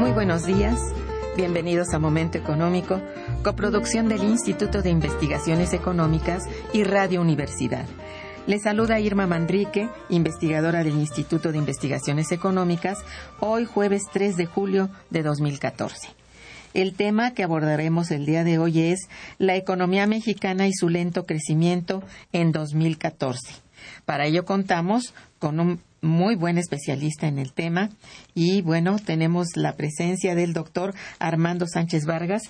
Muy buenos días. Bienvenidos a Momento Económico, coproducción del Instituto de Investigaciones Económicas y Radio Universidad. Les saluda Irma Manrique, investigadora del Instituto de Investigaciones Económicas, hoy jueves 3 de julio de 2014. El tema que abordaremos el día de hoy es la economía mexicana y su lento crecimiento en 2014. Para ello contamos con un muy buen especialista en el tema y bueno, tenemos la presencia del doctor Armando Sánchez Vargas.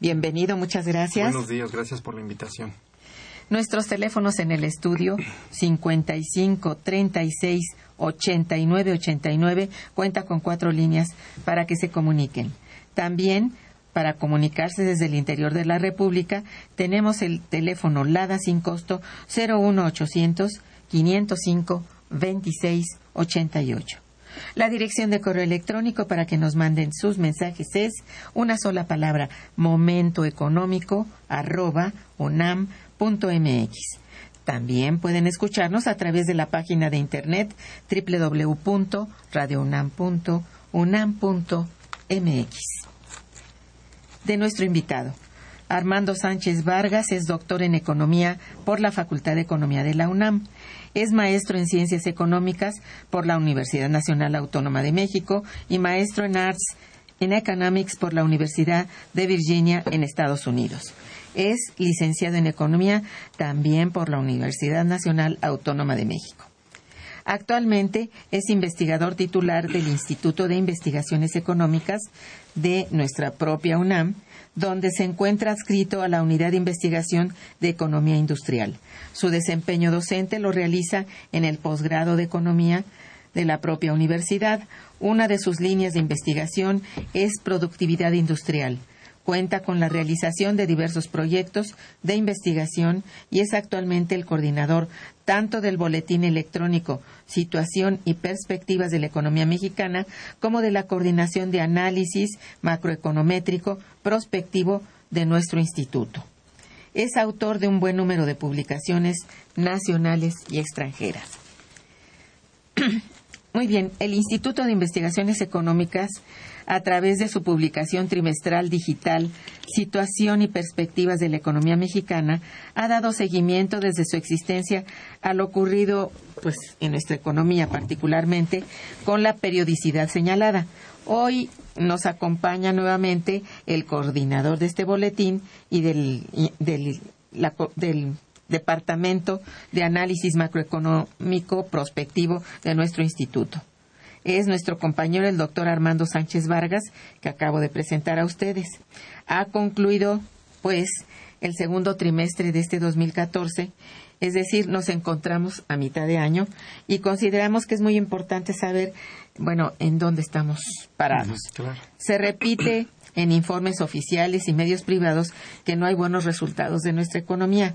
Bienvenido, muchas gracias. Buenos días, gracias por la invitación. Nuestros teléfonos en el estudio 55 36 89 89 cuenta con cuatro líneas para que se comuniquen. También para comunicarse desde el interior de la República tenemos el teléfono LADA sin costo 01800 505 2688. La dirección de correo electrónico para que nos manden sus mensajes es una sola palabra momentoeconómico arroba unam.mx. También pueden escucharnos a través de la página de internet www.radiounam.unam.mx. De nuestro invitado. Armando Sánchez Vargas es doctor en Economía por la Facultad de Economía de la UNAM. Es maestro en Ciencias Económicas por la Universidad Nacional Autónoma de México y maestro en Arts en Economics por la Universidad de Virginia en Estados Unidos. Es licenciado en Economía también por la Universidad Nacional Autónoma de México. Actualmente es investigador titular del Instituto de Investigaciones Económicas de nuestra propia UNAM donde se encuentra adscrito a la Unidad de Investigación de Economía Industrial. Su desempeño docente lo realiza en el posgrado de Economía de la propia universidad. Una de sus líneas de investigación es productividad industrial. Cuenta con la realización de diversos proyectos de investigación y es actualmente el coordinador tanto del boletín electrónico Situación y Perspectivas de la Economía Mexicana como de la coordinación de análisis macroeconométrico prospectivo de nuestro instituto. Es autor de un buen número de publicaciones nacionales y extranjeras. Muy bien, el Instituto de Investigaciones Económicas a través de su publicación trimestral digital Situación y Perspectivas de la Economía Mexicana, ha dado seguimiento desde su existencia a lo ocurrido pues, en nuestra economía, particularmente con la periodicidad señalada. Hoy nos acompaña nuevamente el coordinador de este boletín y del, del, del Departamento de Análisis Macroeconómico Prospectivo de nuestro instituto. Es nuestro compañero el doctor Armando Sánchez Vargas, que acabo de presentar a ustedes. Ha concluido, pues, el segundo trimestre de este 2014, es decir, nos encontramos a mitad de año y consideramos que es muy importante saber, bueno, en dónde estamos parados. Se repite en informes oficiales y medios privados que no hay buenos resultados de nuestra economía.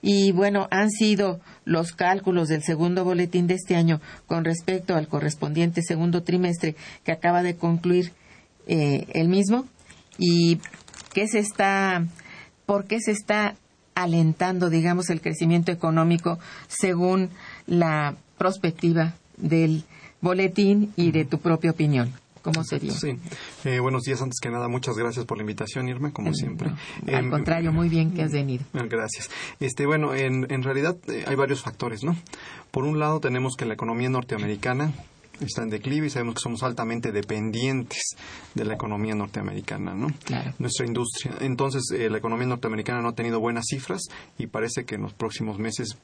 Y bueno, han sido los cálculos del segundo boletín de este año con respecto al correspondiente segundo trimestre que acaba de concluir eh, el mismo y qué se está, por qué se está alentando, digamos, el crecimiento económico según la perspectiva del boletín y de tu propia opinión. ¿Cómo sería? Sí. Eh, buenos días, antes que nada, muchas gracias por la invitación, Irma, como siempre. al em, contrario, muy bien que has venido. Eh, gracias. Este, bueno, en, en realidad eh, hay varios factores, ¿no? Por un lado, tenemos que la economía norteamericana está en declive y sabemos que somos altamente dependientes de la economía norteamericana, ¿no? Claro. Nuestra industria. Entonces, la economía norteamericana no ha tenido buenas cifras y parece que en los próximos meses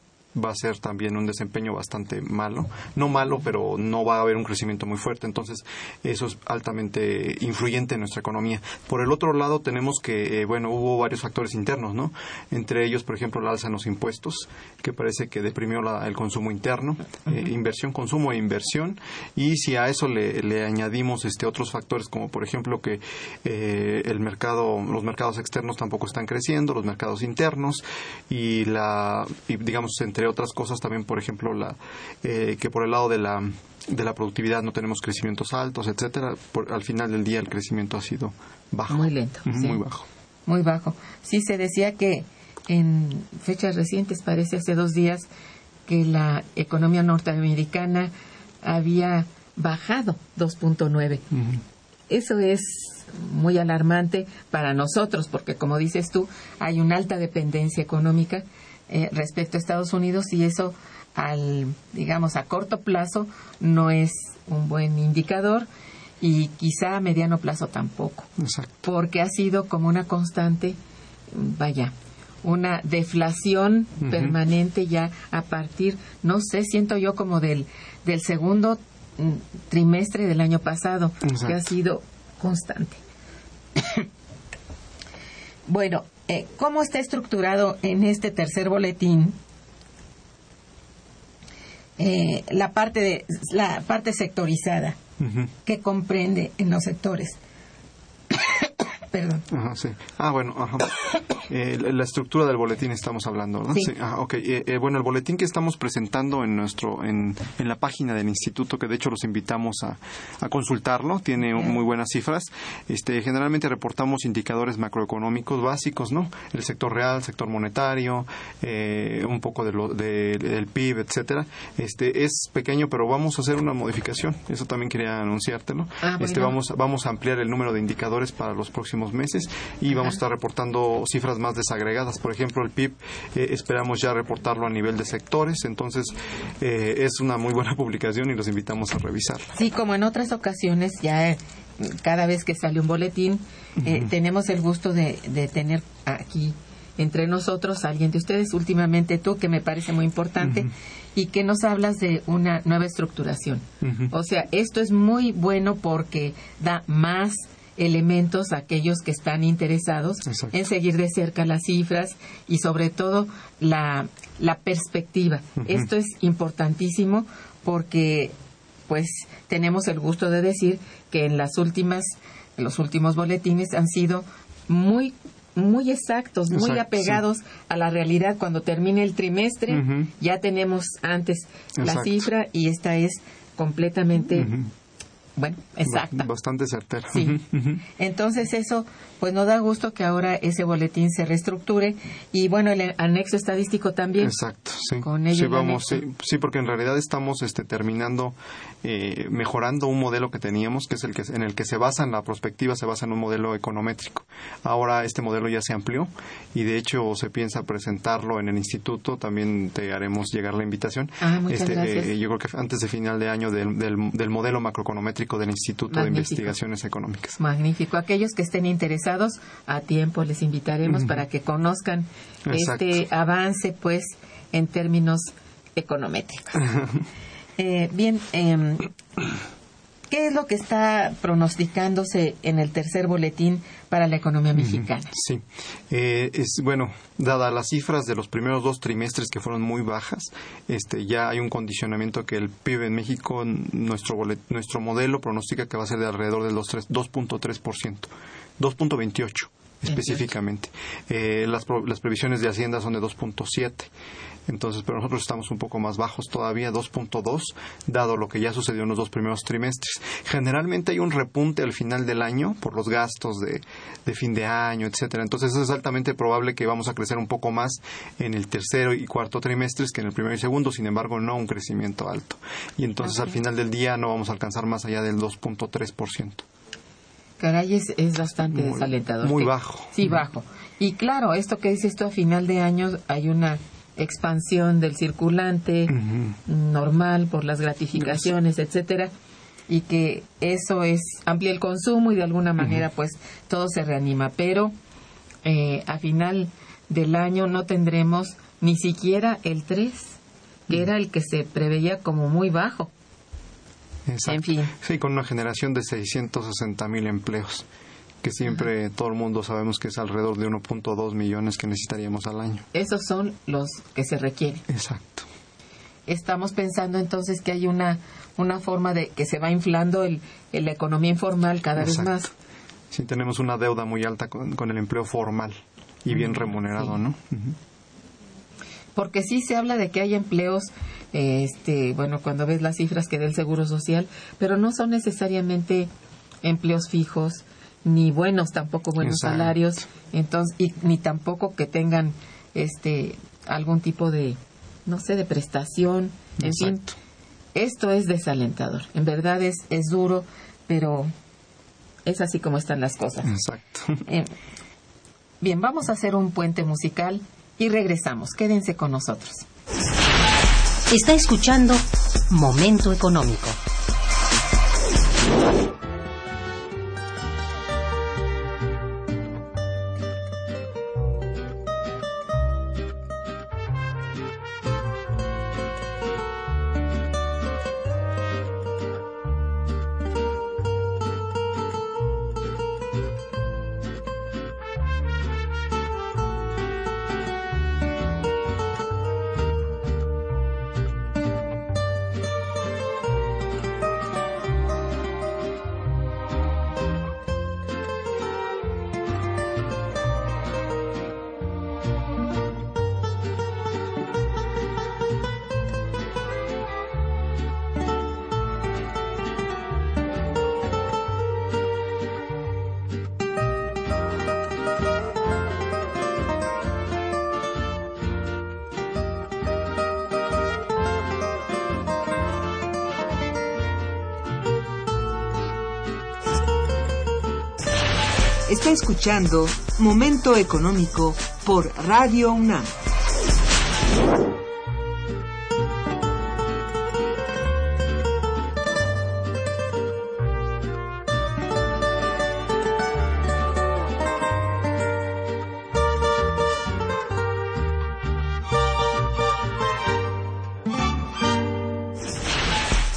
va a ser también un desempeño bastante malo. No malo, pero no va a haber un crecimiento muy fuerte. Entonces, eso es altamente influyente en nuestra economía. Por el otro lado, tenemos que, eh, bueno, hubo varios factores internos, ¿no? Entre ellos, por ejemplo, la alza en los impuestos, que parece que deprimió el consumo interno, eh, inversión, consumo e inversión. Y si a eso le, le añadimos este otros factores, como por ejemplo que eh, el mercado, los mercados externos tampoco están creciendo, los mercados internos y la, y digamos, entre otras cosas también, por ejemplo, la, eh, que por el lado de la, de la productividad no tenemos crecimientos altos, etcétera. al final del día el crecimiento ha sido bajo. Muy lento. Muy bajo. Muy bajo. Sí, se decía que en fechas recientes, parece hace dos días, que la economía norteamericana había bajado 2.9. Eso es muy alarmante para nosotros, porque como dices tú, hay una alta dependencia económica eh, respecto a Estados Unidos y eso al digamos a corto plazo no es un buen indicador y quizá a mediano plazo tampoco. Porque ha sido como una constante vaya una deflación permanente ya a partir no sé siento yo como del del segundo mm, trimestre del año pasado que ha sido constante. Bueno eh, ¿cómo está estructurado en este tercer boletín eh, la parte de la parte sectorizada que comprende en los sectores? Perdón. Ah, bueno, eh, la estructura del boletín estamos hablando, ¿verdad? Sí. Ah, ok. Eh, eh, bueno, el boletín que estamos presentando en nuestro en, en, la página del instituto, que de hecho los invitamos a, a consultarlo, tiene muy buenas cifras. Este, generalmente reportamos indicadores macroeconómicos básicos, ¿no? El sector real, el sector monetario, un poco de lo, del PIB, etcétera. Este, es pequeño, pero vamos a hacer una modificación. Eso también quería anunciártelo. Ah, este, vamos, vamos a ampliar el número de indicadores para los próximos meses y vamos a estar reportando cifras más desagregadas. Por ejemplo, el PIB eh, esperamos ya reportarlo a nivel de sectores, entonces eh, es una muy buena publicación y los invitamos a revisarla. Sí, como en otras ocasiones, ya eh, cada vez que sale un boletín, tenemos el gusto de, tener aquí entre nosotros alguien de ustedes, últimamente tú, que me parece muy importante, y que nos hablas de una nueva estructuración. O sea, esto es muy bueno porque da más elementos a aquellos que están interesados en seguir de cerca las cifras y sobre todo la, la perspectiva. Esto es importantísimo porque pues tenemos el gusto de decir que en las últimas los últimos boletines han sido muy muy exactos, muy apegados a la realidad. Cuando termine el trimestre, ya tenemos antes la cifra y esta es completamente bueno, exacta. Bastante certera. Sí. Entonces eso, pues nos da gusto que ahora ese boletín se reestructure y bueno, el anexo estadístico también. Exacto, sí. Con ello sí, vamos, sí, porque en realidad estamos este, terminando, eh, mejorando un modelo que teníamos, que es el que en el que se basa en la prospectiva, se basa en un modelo econométrico. Ahora este modelo ya se amplió y de hecho se piensa presentarlo en el instituto. También te haremos llegar la invitación. Ah, muchas este, gracias. Eh, yo creo que antes de final de año del, del modelo macroeconométrico del Instituto de Investigaciones Económicas. Magnífico. Aquellos que estén interesados, a tiempo les invitaremos para que conozcan este avance, pues, en términos econométricos. Eh, bien, em, ¿Qué es lo que está pronosticándose en el tercer boletín para la economía mexicana? Sí, eh, es bueno, dada las cifras de los primeros dos trimestres que fueron muy bajas, este, ya hay un condicionamiento que el PIB en México, nuestro nuestro modelo pronostica que va a ser de alrededor del 2.3%, 2.28 específicamente. Eh, las, las previsiones de Hacienda son de 2.7. Entonces, pero nosotros estamos un poco más bajos todavía, 2.2, dado lo que ya sucedió en los dos primeros trimestres. Generalmente hay un repunte al final del año por los gastos de, de fin de año, etcétera. Entonces, es altamente probable que vamos a crecer un poco más en el tercero y cuarto trimestres que en el primero y segundo, sin embargo, no un crecimiento alto. Y entonces, al final del día, no vamos a alcanzar más allá del 2.3%. Caray, es, es bastante desalentador. Muy bajo. Sí, bajo. Y claro, esto que dices tú, a final de año hay una expansión del circulante normal por las gratificaciones, etcétera, y que eso es amplía el consumo y de alguna manera pues todo se reanima, pero eh, a final del año no tendremos ni siquiera el 3, que era el que se preveía como muy bajo. En fin. Sí, con una generación de 660 mil empleos que siempre todo el mundo sabemos que es alrededor de 1.2 millones que necesitaríamos al año. Esos son los que se requieren. Exacto. Estamos pensando entonces que hay una, una forma de que se va inflando el, la economía informal cada vez más. Sí, tenemos una deuda muy alta con, el empleo formal y bien remunerado, ¿no? Porque sí se habla de que hay empleos, este, bueno, cuando ves las cifras que da el Seguro Social, pero no son necesariamente empleos fijos, ni buenos tampoco buenos salarios entonces y ni tampoco que tengan este algún tipo de no sé de prestación en fin. Esto es desalentador en verdad es es duro pero es así como están las cosas. Exacto. Eh, bien vamos a hacer un puente musical y regresamos. Quédense con nosotros. Está escuchando momento económico escuchando Momento Económico por Radio UNAM.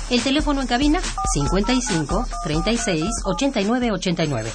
El teléfono en cabina 55 36 89 89.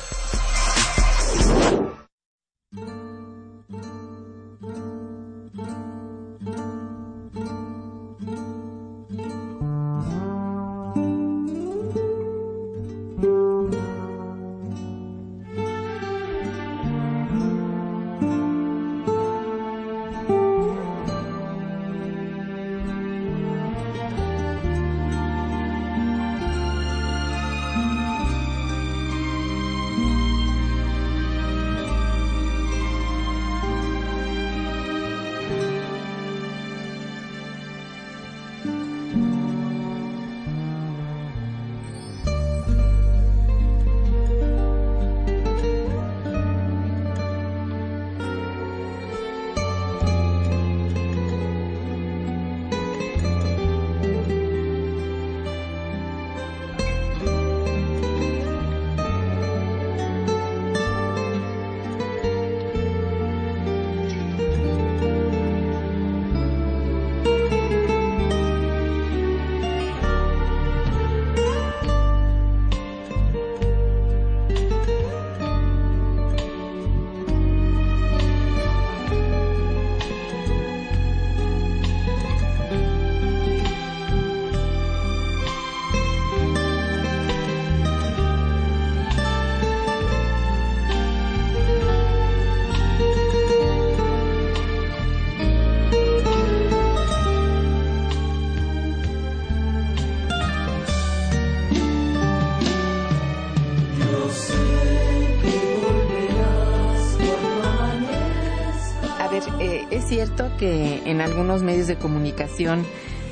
Que en algunos medios de comunicación,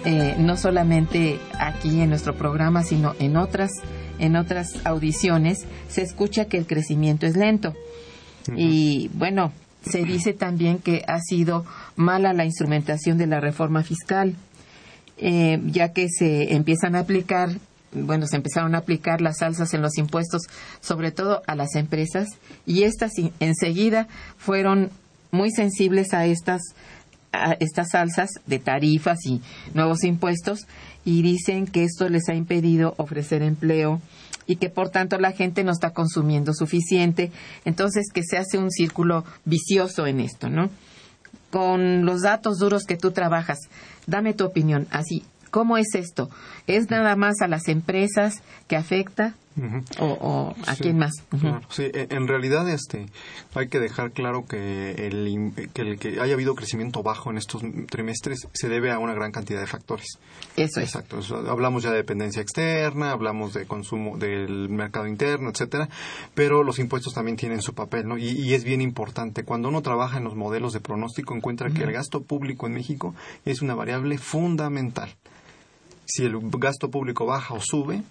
eh, no solamente aquí en nuestro programa, sino en otras, en otras audiciones, se escucha que el crecimiento es lento. Y bueno, se dice también que ha sido mala la instrumentación de la reforma fiscal, eh, ya que se empiezan a aplicar, bueno, se empezaron a aplicar las alzas en los impuestos, sobre todo a las empresas, y estas enseguida fueron muy sensibles a estas estas alzas de tarifas y nuevos impuestos y dicen que esto les ha impedido ofrecer empleo y que por tanto la gente no está consumiendo suficiente. Entonces que se hace un círculo vicioso en esto, ¿no? Con los datos duros que tú trabajas, dame tu opinión. Así, ¿cómo es esto? ¿Es nada más a las empresas que afecta? O, a quién más. sí, en realidad este hay que dejar claro que el, que el que haya habido crecimiento bajo en estos trimestres se debe a una gran cantidad de factores. Eso es. Exacto. hablamos ya de dependencia externa, hablamos de consumo del mercado interno, etcétera, pero los impuestos también tienen su papel, ¿no? Y, es bien importante. Cuando uno trabaja en los modelos de pronóstico encuentra que el gasto público en México es una variable fundamental si el gasto público baja o sube,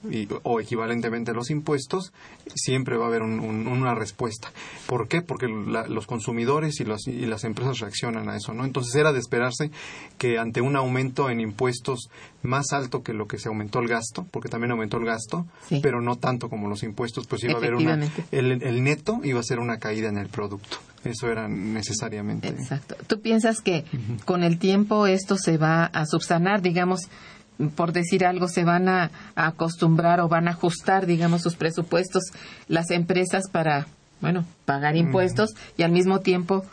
o equivalentemente los impuestos, siempre va a haber una respuesta. ¿Por qué? Porque los consumidores y, y, las empresas reaccionan a eso, ¿no? Entonces era de esperarse que ante un aumento en impuestos más alto que lo que se aumentó el gasto, porque también aumentó el gasto, pero no tanto como los impuestos, pues iba a haber una... El, el neto iba a ser una caída en el producto. Eso era necesariamente. Exacto. ¿Tú piensas que con el tiempo esto se va a subsanar, digamos, por decir algo, se van a, acostumbrar o van a ajustar, digamos, sus presupuestos las empresas para, bueno, pagar impuestos y al mismo tiempo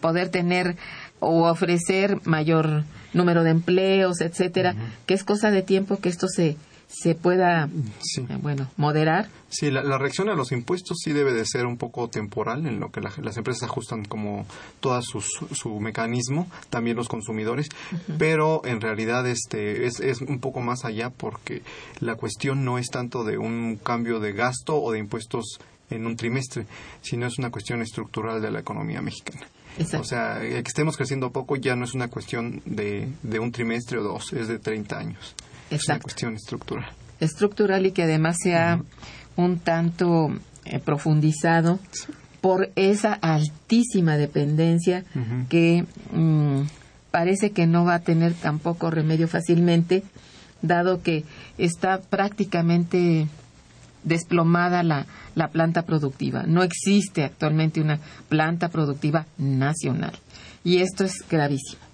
poder tener o ofrecer mayor número de empleos, etcétera, que es cosa de tiempo que esto se se pueda, eh, bueno, moderar. Sí, la, reacción a los impuestos sí debe de ser un poco temporal, en lo que las empresas ajustan como todo su mecanismo, también los consumidores, pero en realidad este es, es un poco más allá porque la cuestión no es tanto de un cambio de gasto o de impuestos en un trimestre, sino es una cuestión estructural de la economía mexicana. O sea, que estemos creciendo poco ya no es una cuestión de, de un trimestre o dos, es de 30 años. Es una cuestión estructural. Estructural y que además sea un tanto eh, profundizado por esa altísima dependencia que mm, parece que no va a tener tampoco remedio fácilmente, dado que está prácticamente desplomada la, la planta productiva. No existe actualmente una planta productiva nacional. Y esto es gravísimo.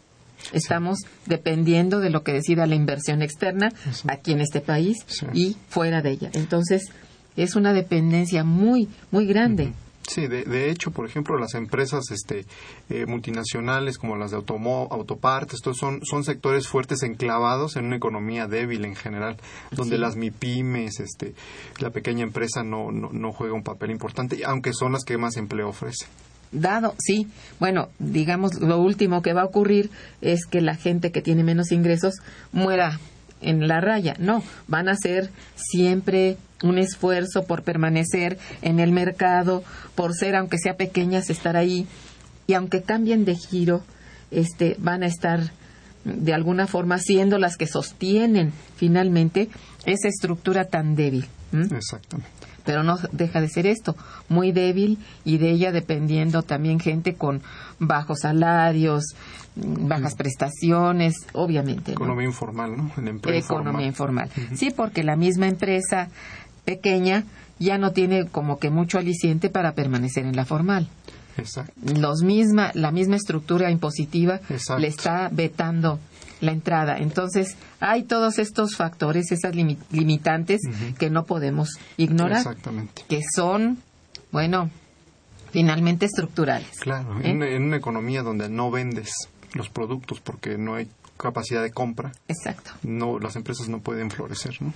Estamos dependiendo de lo que decida la inversión externa aquí en este país y fuera de ella. Entonces, es una dependencia muy, muy grande. Sí, de, hecho, por ejemplo, las empresas este, eh, multinacionales como las de automo, autopartes, estos son, son sectores fuertes enclavados en una economía débil en general, donde las MIPIMES, este, la pequeña empresa no, no, no juega un papel importante, aunque son las que más empleo ofrecen dado, sí, bueno, digamos, lo último que va a ocurrir es que la gente que tiene menos ingresos muera en la raya. No, van a hacer siempre un esfuerzo por permanecer en el mercado, por ser, aunque sea pequeñas, estar ahí. Y aunque cambien de giro, este, van a estar de alguna forma siendo las que sostienen finalmente esa estructura tan débil. Exactamente pero no deja de ser esto, muy débil y de ella dependiendo también gente con bajos salarios, bajas prestaciones, obviamente. Economía informal, ¿no? Economía informal. Sí, porque la misma empresa pequeña ya no tiene como que mucho aliciente para permanecer en la formal. Exacto. Los misma, la misma estructura impositiva le está vetando la entrada. Entonces, hay todos estos factores, esas limitantes que no podemos ignorar. Exactamente. Que son, bueno, finalmente estructurales. Claro, en, ¿Eh? una economía donde no vendes los productos porque no hay capacidad de compra. Exacto. No, las empresas no pueden florecer, ¿no?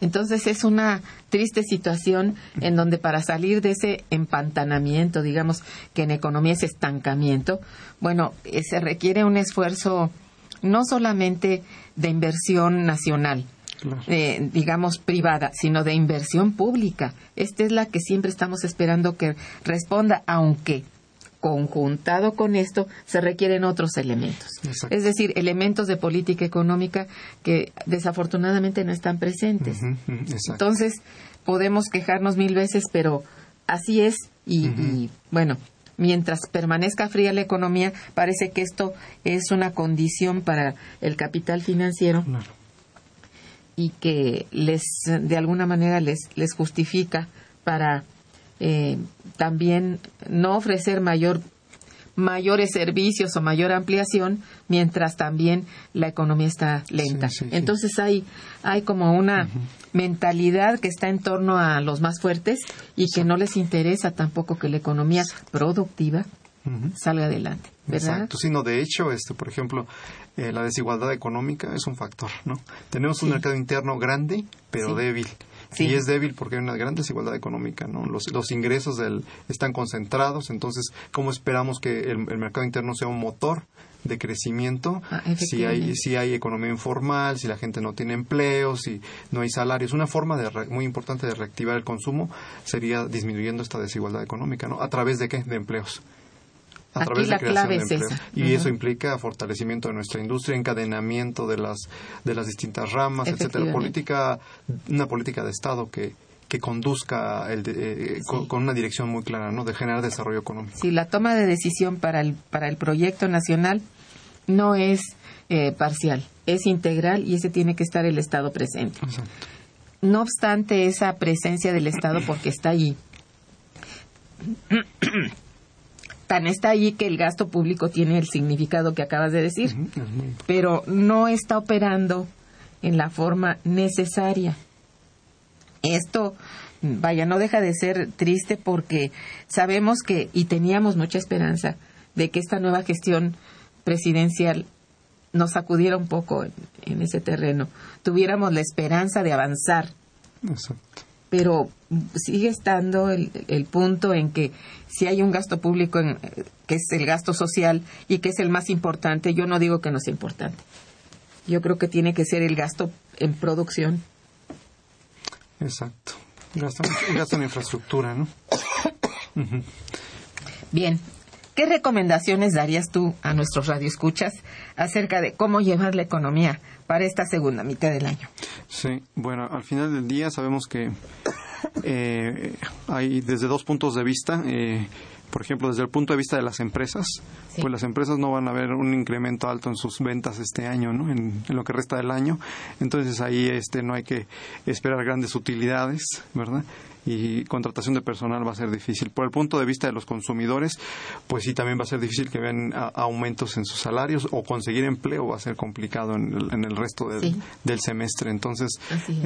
Entonces es una triste situación en donde para salir de ese empantanamiento, digamos que en economía es estancamiento, bueno, eh, se requiere un esfuerzo no solamente de inversión nacional, eh, digamos privada, sino de inversión pública. Esta es la que siempre estamos esperando que responda, aunque conjuntado con esto, se requieren otros elementos. Exacto. Es decir, elementos de política económica que desafortunadamente no están presentes. Entonces, podemos quejarnos mil veces, pero así es y, y, bueno, mientras permanezca fría la economía, parece que esto es una condición para el capital financiero Claro. y que les de alguna manera les les justifica para eh, también no ofrecer mayor mayores servicios o mayor ampliación mientras también la economía está lenta. Sí, sí, sí. Entonces hay hay como una mentalidad que está en torno a los más fuertes y que no les interesa tampoco que la economía productiva salga adelante, ¿verdad? Exacto, sí, no, de hecho, este, por ejemplo, eh, la desigualdad económica es un factor, ¿no? Tenemos un mercado interno grande, pero débil. Sí. Y es débil porque hay una gran desigualdad económica, ¿no? Los, los ingresos del, están concentrados, entonces, ¿cómo esperamos que el, el mercado interno sea un motor de crecimiento Ah, si hay si hay economía informal, si la gente no tiene empleo, si no hay salarios? Una forma de re- muy importante de reactivar el consumo sería disminuyendo esta desigualdad económica, ¿no? ¿A través de qué? De empleos a Aquí través la de creación clave de es esa. Y eso implica fortalecimiento de nuestra industria, encadenamiento de las de las distintas ramas, etcétera. Política, una política de Estado que que conduzca el de- eh, con, con una dirección muy clara, ¿no? De generar desarrollo económico. si la toma de decisión para el, para el proyecto nacional no es eh, parcial, es integral y ese tiene que estar el Estado presente. Exacto. No obstante esa presencia del Estado, porque está allí, tan está allí que el gasto público tiene el significado que acabas de decir, muy- pero no está operando en la forma necesaria. Esto, vaya, no deja de ser triste porque sabemos que, y teníamos mucha esperanza, de que esta nueva gestión presidencial nos sacudiera un poco en, en ese terreno, tuviéramos la esperanza de avanzar, Exacto. Pero sigue estando el, el punto en que si hay un gasto público en- que es el gasto social y que es el más importante, yo no digo que no sea importante. Yo creo que tiene que ser el gasto en producción. Exacto. Gastan, gastan en infraestructura, ¿no? Bien, ¿qué recomendaciones darías tú a nuestros radioescuchas acerca de cómo llevar la economía para esta segunda mitad del año? Sí, bueno, al final del día sabemos que eh, hay desde dos puntos de vista. eh, por ejemplo, desde el punto de vista de las empresas, Sí. pues las empresas no van a ver un incremento alto en sus ventas este año, ¿no? En, en lo que resta del año. Entonces ahí este no hay que esperar grandes utilidades, ¿verdad? Y contratación de personal va a ser difícil. Por el punto de vista de los consumidores, pues sí también va a ser difícil que vean aumentos en sus salarios o conseguir empleo va a ser complicado en el, en el resto del, Sí. del semestre. Entonces,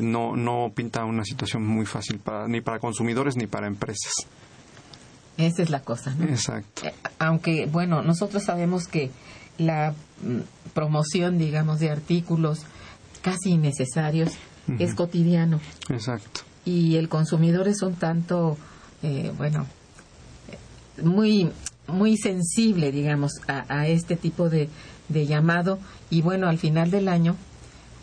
no, no pinta una situación muy fácil para, ni para consumidores ni para empresas. Esa es la cosa, ¿no? Exacto. Eh, aunque bueno nosotros sabemos que la mm, promoción digamos de artículos casi innecesarios es cotidiano Exacto. Y el consumidor es un tanto eh, bueno muy muy sensible digamos a, a este tipo de, de llamado. Y bueno al final del año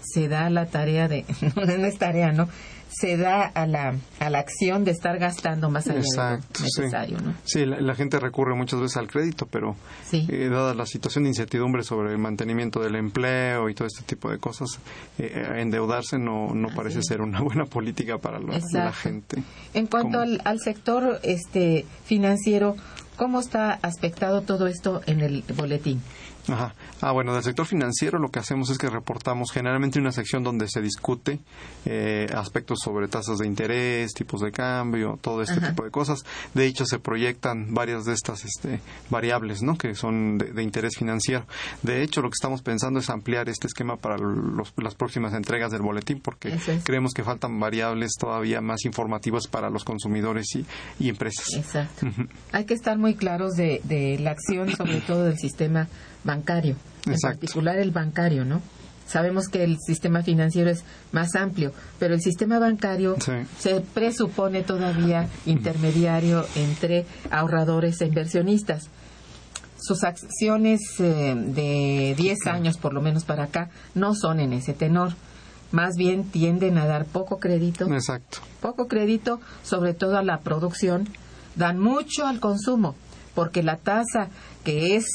se da la tarea de no es tarea no se da a la a la acción de estar gastando más allá Exacto. de lo necesario sí. no Sí, la, la gente recurre muchas veces al crédito, pero Sí. eh, dada la situación de incertidumbre sobre el mantenimiento del empleo y todo este tipo de cosas, eh, eh, endeudarse no, no parece es. ser una buena política para la, la gente. En cuanto al, al sector este financiero, ¿cómo está aspectado todo esto en el boletín? Ajá. Ah, bueno, del sector financiero lo que hacemos es que reportamos generalmente una sección donde se discute eh, aspectos sobre tasas de interés, tipos de cambio, todo este Ajá. tipo de cosas. De hecho, se proyectan varias de estas este, variables, ¿no? Que son de, de interés financiero. De hecho, lo que estamos pensando es ampliar este esquema para los- las próximas entregas del boletín, porque es. creemos que faltan variables todavía más informativas para los consumidores y, y empresas. Exacto. Hay que estar muy claros de, de la acción, sobre todo del sistema bancario, en particular el bancario, ¿no? Sabemos que el sistema financiero es más amplio, pero el sistema bancario Sí. se presupone todavía intermediario entre ahorradores e inversionistas. Sus acciones eh, de 10 años, por lo menos para acá, no son en ese tenor. Más bien tienden a dar poco crédito Exacto. poco crédito, sobre todo a la producción, dan mucho al consumo, porque la tasa que es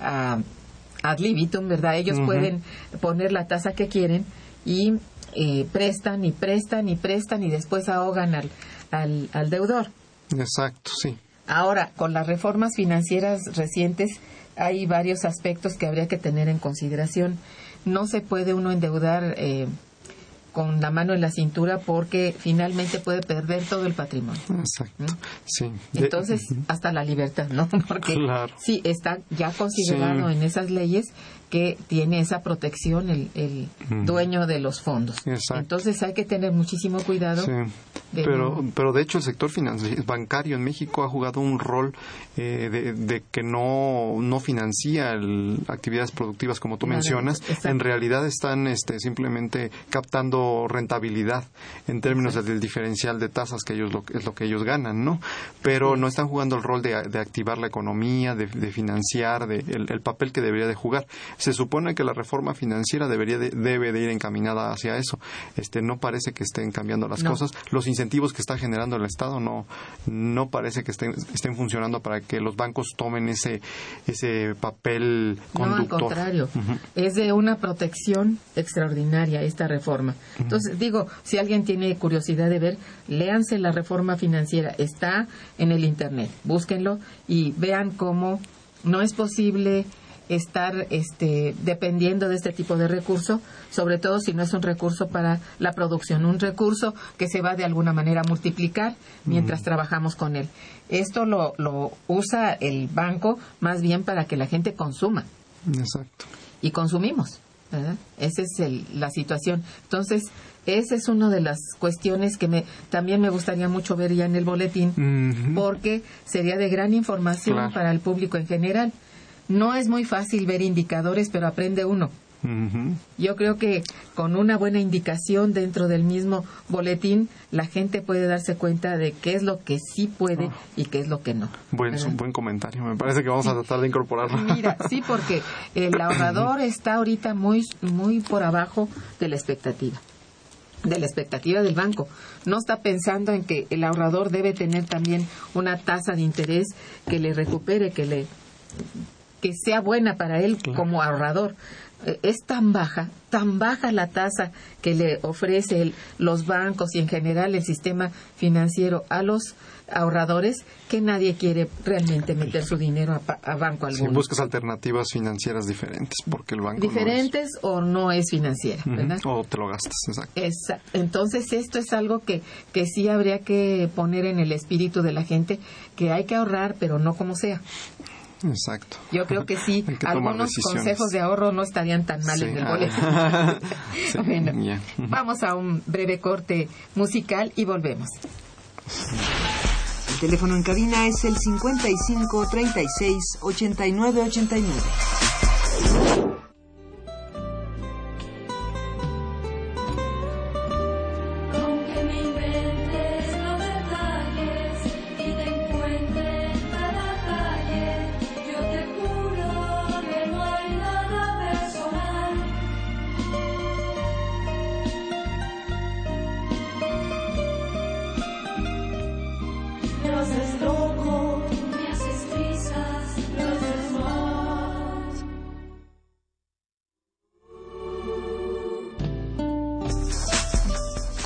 ah, ad libitum, ¿verdad? Ellos pueden poner la tasa que quieren y eh, prestan y prestan y prestan y después ahogan al, al, al deudor. Exacto, sí. Ahora, con las reformas financieras recientes hay varios aspectos que habría que tener en consideración. No se puede uno endeudar eh, con la mano en la cintura porque finalmente puede perder todo el patrimonio. Exacto. ¿Mm? Sí. De- Entonces, hasta la libertad, ¿no? Porque Claro. sí, está ya considerado Sí. en esas leyes que tiene esa protección el, dueño de los fondos. Exacto. Entonces hay que tener muchísimo cuidado. Sí. de Pero, no- pero de hecho el sector financiero, bancario en México ha jugado un rol eh, de, de que no, no financia el- actividades productivas como tú mencionas. exacto. En realidad están este, simplemente captando rentabilidad en términos del diferencial de tasas que ellos lo, es lo que ellos ganan, ¿no? Pero no están jugando el rol de, de activar la economía, de, de financiar, de, el, el papel que debería de jugar. Se supone que la reforma financiera debería de- debe de ir encaminada hacia eso. Este, no parece que estén cambiando las No. cosas los incentivos que está generando el Estado no, no parece que estén, estén funcionando para que los bancos tomen ese, ese papel No, al contrario. Es de una protección extraordinaria esta reforma. Entonces, digo, si alguien tiene curiosidad de ver, léanse la reforma financiera. Está en el Internet. Búsquenlo y vean cómo no es posible estar este, dependiendo de este tipo de recurso, sobre todo si no es un recurso para la producción, un recurso que se va de alguna manera a multiplicar mientras trabajamos con él. Esto lo, lo usa el banco más bien para que la gente consuma Exacto. y consumimos. ¿Verdad? Esa es el- la situación. Entonces, esa es una de las cuestiones que me, también me gustaría mucho ver ya en el boletín, porque sería de gran información Claro. para el público en general. No es muy fácil ver indicadores, pero aprende uno. Ujú. Yo creo que con una buena indicación dentro del mismo boletín, la gente puede darse cuenta de qué es lo que sí puede y qué es lo que no. Buen, es un buen comentario. Me parece que vamos a tratar de incorporarlo. Mira, sí, porque el ahorrador está ahorita muy, muy por abajo de la expectativa de la expectativa del banco. No está pensando en que el ahorrador debe tener también una tasa de interés que le recupere, que le que sea buena para él como ahorrador. Eh, Es tan baja, tan baja la tasa que le ofrece el- los bancos y en general el sistema financiero a los ahorradores que nadie quiere realmente meter su dinero a, banco Si alguno. buscas alternativas financieras diferentes, porque el banco no es- Diferentes o no es financiera. ¿verdad? O te lo gastas, exacto. Esa- Entonces, esto es algo que, que sí habría que poner en el espíritu de la gente, que hay que ahorrar, pero no como sea. Exacto. Yo creo que sí, que algunos consejos de ahorro no estarían tan mal Sí. en el Ah. boletín. Sí, Bueno, vamos a un breve corte musical y volvemos. El teléfono en cabina es el 55 36 89 89.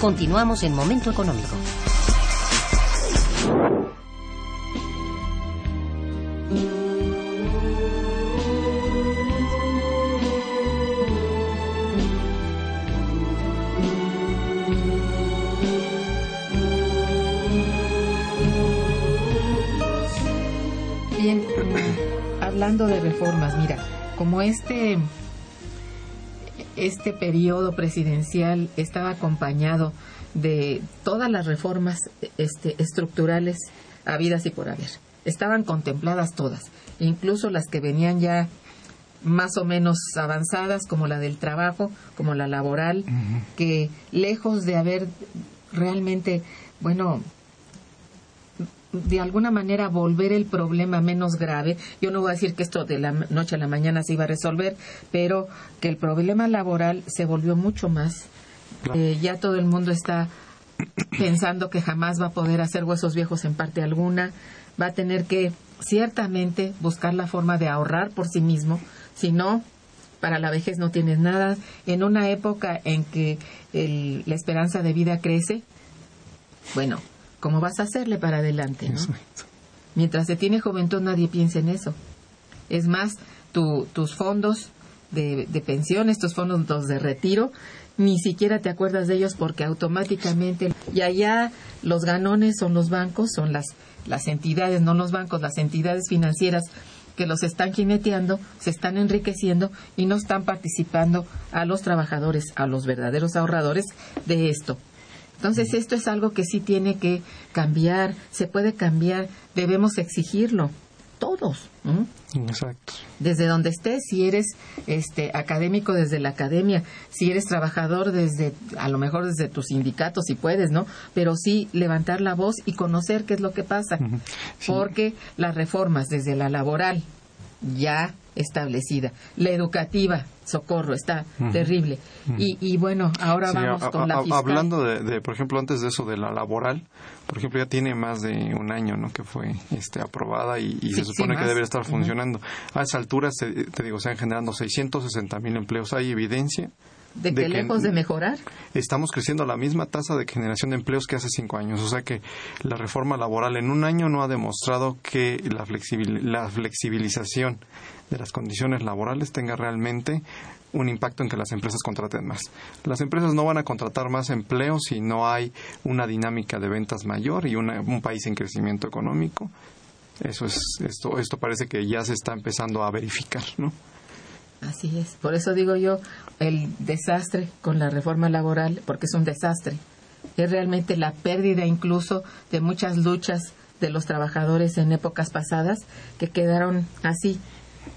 Continuamos en Momento Económico. Bien, hablando de reformas, mira, como este este periodo presidencial estaba acompañado de todas las reformas este, estructurales habidas y por haber. Estaban contempladas todas, incluso las que venían ya más o menos avanzadas, como la del trabajo, como la laboral, que lejos de haber realmente, bueno, de alguna manera volver el problema menos grave. Yo no voy a decir que esto de la noche a la mañana se iba a resolver, pero que el problema laboral se volvió mucho más. Eh, ya todo el mundo está pensando que jamás va a poder hacer huesos viejos en parte alguna, va a tener que ciertamente buscar la forma de ahorrar por sí mismo, si no, para la vejez no tienes nada. En una época en que el- la esperanza de vida crece, bueno, ¿cómo vas a hacerle para adelante? ¿no? Mientras se tiene juventud nadie piensa en eso. Es más, tu- tus fondos de, de pensiones, tus fondos de retiro, ni siquiera te acuerdas de ellos porque automáticamente... Y allá los ganones son los bancos, son las, las entidades, no los bancos, las entidades financieras que los están jineteando, se están enriqueciendo y no están participando a los trabajadores, a los verdaderos ahorradores de esto. Entonces, esto es algo que sí tiene que cambiar, se puede cambiar, debemos exigirlo, todos. ¿no? Exacto. Desde donde estés, si eres este académico desde la academia, si eres trabajador desde, a lo mejor desde tu sindicato, si puedes, ¿no? Pero sí levantar la voz y conocer qué es lo que pasa. Porque las reformas desde la laboral, ya establecida, la educativa, socorro, está terrible. y, y bueno, ahora Sí, vamos a- con a- la fiscal. Hablando de, de, por ejemplo, antes de eso de la laboral, por ejemplo, ya tiene más de un año, ¿no? Que fue este, aprobada y, y Sí, se sí, supone que debe estar funcionando. A esa altura, se- te digo, se han generando 660 mil empleos. Hay evidencia de de que que- lejos de mejorar, estamos creciendo a la misma tasa de generación de empleos que hace cinco años. O sea que la reforma laboral en un año no ha demostrado que la, flexibil- la flexibilización de las condiciones laborales tenga realmente un impacto en que las empresas contraten más. Las empresas no van a contratar más empleos si no hay una dinámica de ventas mayor y una- un país en crecimiento económico. Eso es esto esto parece que ya se está empezando a verificar, ¿no? Así es. Por eso digo yo, el desastre con la reforma laboral, porque es un desastre, es realmente la pérdida incluso de muchas luchas de los trabajadores en épocas pasadas que quedaron así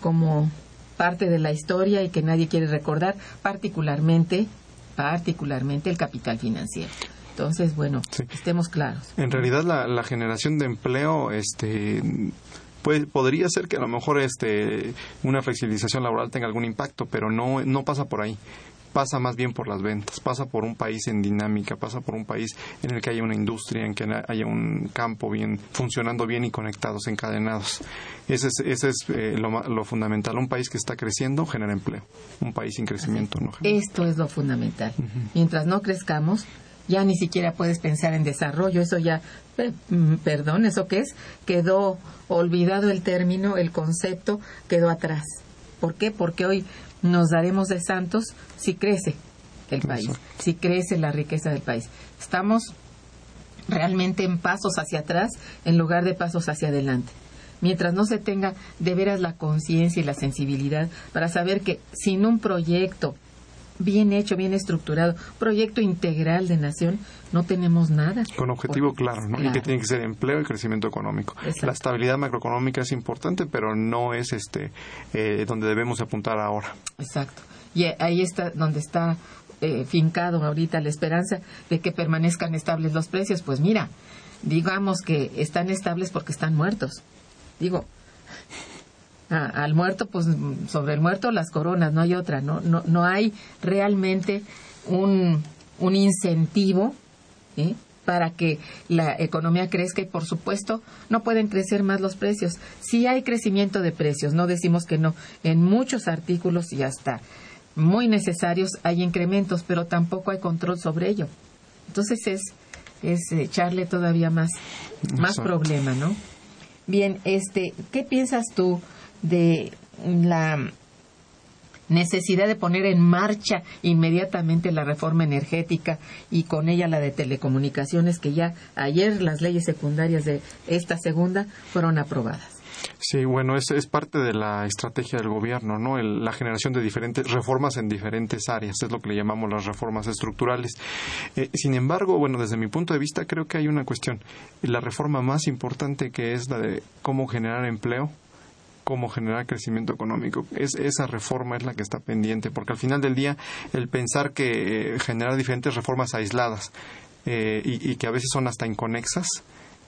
como parte de la historia y que nadie quiere recordar, particularmente, particularmente el capital financiero. Entonces, bueno, Sí. estemos claros. En realidad la, la generación de empleo este pues podría ser que a lo mejor este una flexibilización laboral tenga algún impacto, pero no no pasa por ahí. pasa más bien por las ventas, pasa por un país en dinámica, pasa por un país en el que haya una industria, en que haya un campo bien funcionando bien y conectados, encadenados. Ese es, ese es eh, lo, lo fundamental. Un país que está creciendo genera empleo. Un país sin crecimiento no genera. Esto es lo fundamental. Mientras no crezcamos, ya ni siquiera puedes pensar en desarrollo. Eso ya, mm, perdón, ¿eso qué es? Quedó olvidado el término, el concepto quedó atrás. ¿Por qué? Porque hoy nos daremos de santos si crece el país, si crece la riqueza del país. Estamos realmente en pasos hacia atrás en lugar de pasos hacia adelante. Mientras no se tenga de veras la conciencia y la sensibilidad para saber que sin un proyecto bien hecho, bien estructurado, proyecto integral de nación, no tenemos nada. Con objetivo claro, ¿no? Y que tiene que ser empleo y crecimiento económico. Exacto. La estabilidad macroeconómica es importante, pero no es este eh, donde debemos apuntar ahora. Exacto. Y ahí está donde está eh, fincado ahorita la esperanza de que permanezcan estables los precios. Pues mira, digamos que están estables porque están muertos. Digo, a- al muerto, pues sobre el muerto las coronas, no hay otra, no, no, no hay realmente un, un incentivo para que la economía crezca y por supuesto no pueden crecer más los precios. Sí hay crecimiento de precios, no decimos que no. En muchos artículos y hasta muy necesarios hay incrementos, pero tampoco hay control sobre ello. Entonces es, es echarle todavía más, más Exacto. problema, ¿no? Bien, este, ¿qué piensas tú de la necesidad de poner en marcha inmediatamente la reforma energética y con ella la de telecomunicaciones que ya ayer las leyes secundarias de esta segunda fueron aprobadas. Sí, bueno, es, es parte de la estrategia del gobierno, ¿no? El- la generación de diferentes reformas en diferentes áreas, es lo que le llamamos las reformas estructurales. Eh, sin embargo, bueno, desde mi punto de vista, creo que hay una cuestión. La reforma más importante que es la de cómo generar empleo, cómo generar crecimiento económico. Es, esa reforma es la que está pendiente, porque al final del día el pensar que eh, generar diferentes reformas aisladas eh, y, y que a veces son hasta inconexas,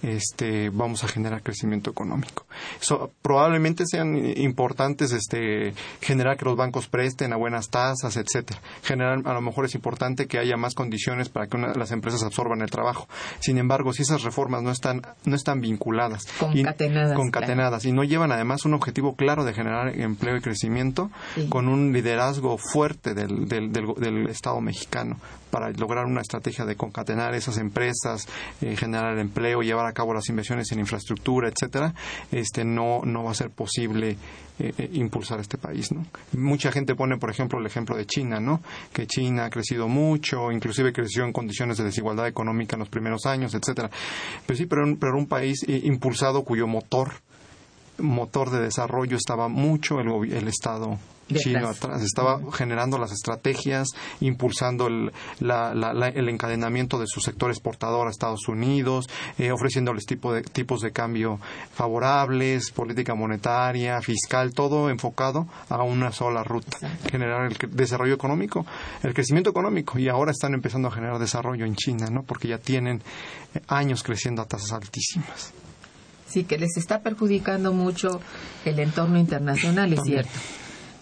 este, vamos a generar crecimiento económico. So, probablemente sean importantes este, generar que los bancos presten a buenas tasas, etcétera. Generar, a lo mejor es importante que haya más condiciones para que una- las empresas absorban el trabajo. Sin embargo, si esas reformas no están, no están vinculadas, y- Concatenadas, concatenadas y no llevan además un objetivo claro de generar empleo y crecimiento Sí. con un liderazgo fuerte del, del, del- del Estado mexicano para lograr una estrategia de concatenar esas empresas, eh, generar empleo, llevar a cabo las inversiones en infraestructura, etcétera, este no no va a ser posible eh, eh, impulsar este país, ¿no? Mucha gente pone, por ejemplo, el ejemplo de China, ¿no? Que China ha crecido mucho, inclusive creció en condiciones de desigualdad económica en los primeros años, etcétera. Pero sí, pero, un- pero un país eh, impulsado cuyo motor motor de desarrollo estaba mucho el, el Estado chino atrás. Estaba generando las estrategias, impulsando el, la- la- la- el encadenamiento de su sector exportador a Estados Unidos, eh, ofreciéndoles tipo de, tipos de cambio favorables, política monetaria, fiscal, todo enfocado a una sola ruta. Generar el desarrollo económico, el crecimiento económico. Y ahora están empezando a generar desarrollo en China, ¿no? Porque ya tienen eh, años creciendo a tasas altísimas. Sí, que les está perjudicando mucho el entorno internacional, es cierto.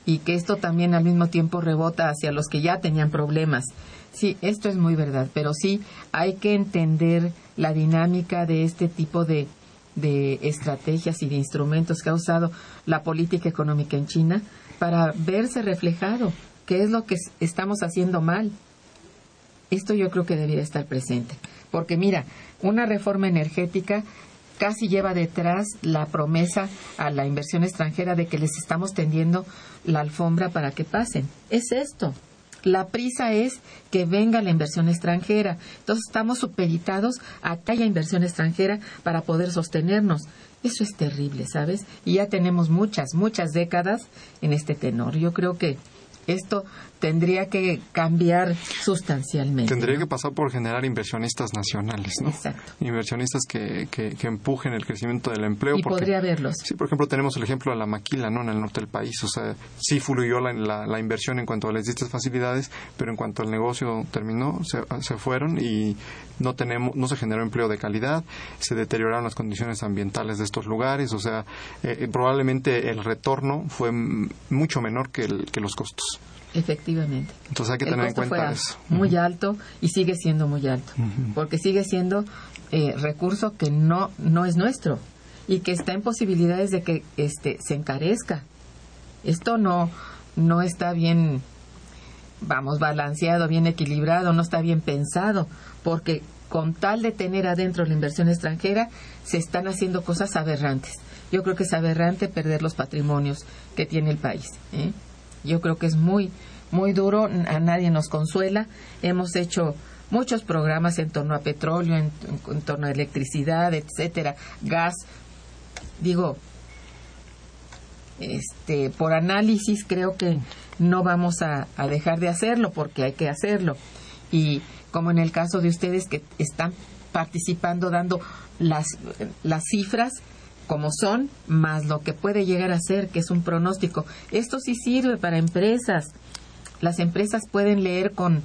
Y que esto también al mismo tiempo rebota hacia los que ya tenían problemas. Sí, esto es muy verdad, pero sí hay que entender la dinámica de este tipo de, de estrategias y de instrumentos que ha usado la política económica en China para verse reflejado qué es lo que estamos haciendo mal. Esto yo creo que debería estar presente. Porque mira, una reforma energética casi lleva detrás la promesa a la inversión extranjera de que les estamos tendiendo la alfombra para que pasen. Es esto. La prisa es que venga la inversión extranjera. Entonces estamos supeditados a que haya inversión extranjera para poder sostenernos. Eso es terrible, ¿sabes? Y ya tenemos muchas, muchas décadas en este tenor. Yo creo que esto tendría que cambiar sustancialmente. Tendría ¿no? que pasar por generar inversionistas nacionales, ¿no? Exacto. Inversionistas que, que, que empujen el crecimiento del empleo. Y porque- podría haberlos. Sí, por ejemplo, tenemos el ejemplo de la maquila, ¿no? En el norte del país. O sea, sí fluyó la, la, la inversión en cuanto a las distintas facilidades, pero en cuanto el negocio terminó, se, se fueron y no tenemos, no se generó empleo de calidad, se deterioraron las condiciones ambientales de estos lugares. O sea, eh, eh, probablemente el retorno fue mucho menor que, el- que los costos. Efectivamente. Entonces hay que tener en cuenta eso. muy alto y sigue siendo muy alto, porque sigue siendo eh, recurso que no no es nuestro y que está en posibilidades de que este se encarezca. Esto no no está bien vamos balanceado, bien equilibrado, no está bien pensado, porque con tal de tener adentro la inversión extranjera se están haciendo cosas aberrantes. Yo creo que es aberrante perder los patrimonios que tiene el país. ¿eh? Yo creo que es muy, muy duro, a nadie nos consuela. Hemos hecho muchos programas en torno a petróleo, en, torno a electricidad, etcétera, gas. Digo, este, por análisis creo que no vamos a, a dejar de hacerlo porque hay que hacerlo. Y como en el caso de ustedes que están participando dando las, las cifras como son, más lo que puede llegar a ser, que es un pronóstico. Esto sí sirve para empresas. Las empresas pueden leer con,